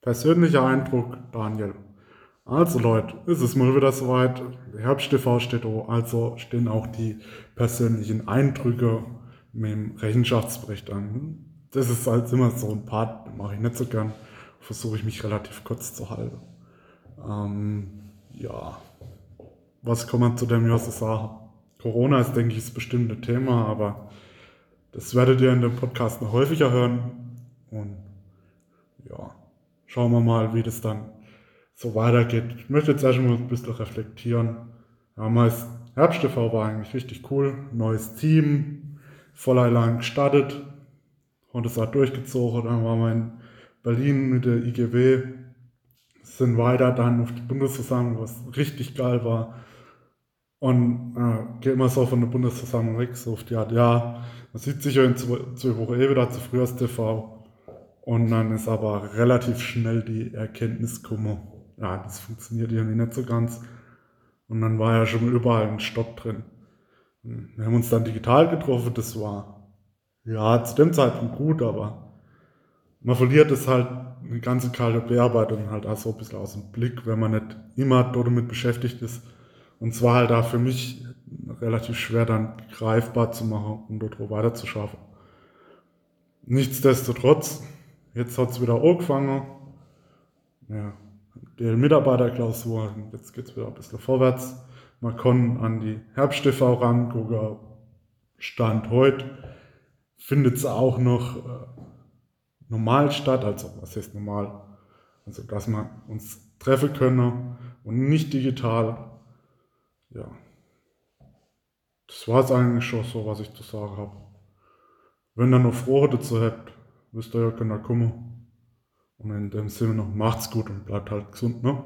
Persönlicher Eindruck, Daniel. Also Leute, ist es mal wieder soweit. Herbst TV steht da, also stehen auch die persönlichen Eindrücke mit dem Rechenschaftsbericht an. Das ist halt immer so ein Part, mache ich nicht so gern. Versuche ich mich relativ kurz zu halten. Ähm, ja, was kann man zu dem Jahr so sagen? Corona ist, denke ich, das bestimmte Thema, aber das werdet ihr in dem Podcast noch häufiger hören. Und ja, schauen wir mal, wie das dann so weitergeht. Ich möchte jetzt erstmal ein bisschen reflektieren. Damals Herbst TV war eigentlich richtig cool. Neues Team, voller lang gestartet und es hat durchgezogen. Dann waren wir in Berlin mit der IGW, sind weiter dann auf die Bundesversammlung, was richtig geil war. Und äh, geht immer so von der Bundesversammlung weg, so auf die Art, ja, man sieht sich ja in zwei, zwei Wochen eh wieder zu früh als TV. Und dann ist aber relativ schnell die Erkenntnis gekommen, ja, das funktioniert irgendwie nicht so ganz. Und dann war ja schon überall ein Stopp drin. Wir haben uns dann digital getroffen, das war ja zu dem Zeitpunkt gut, aber man verliert es halt eine ganze kalte Bearbeitung halt auch so ein bisschen aus dem Blick, wenn man nicht immer damit beschäftigt ist. Und zwar halt da für mich relativ schwer dann greifbar zu machen und dort weiter zu schaffen. Nichtsdestotrotz, jetzt hat es wieder angefangen. Ja, die Mitarbeiterklausur, jetzt geht es wieder ein bisschen vorwärts. Man kann an die Herbst-TV rangucken. Stand heute findet es auch noch äh, normal statt, also was heißt normal? Also, dass wir uns treffen können und nicht digital. Ja. Das war es eigentlich schon so, was ich zu sagen habe. Wenn ihr noch Freude dazu habt, wisst ihr ja, könnt ihr kommen. Und in dem Sinne noch macht's gut und bleibt halt gesund, ne?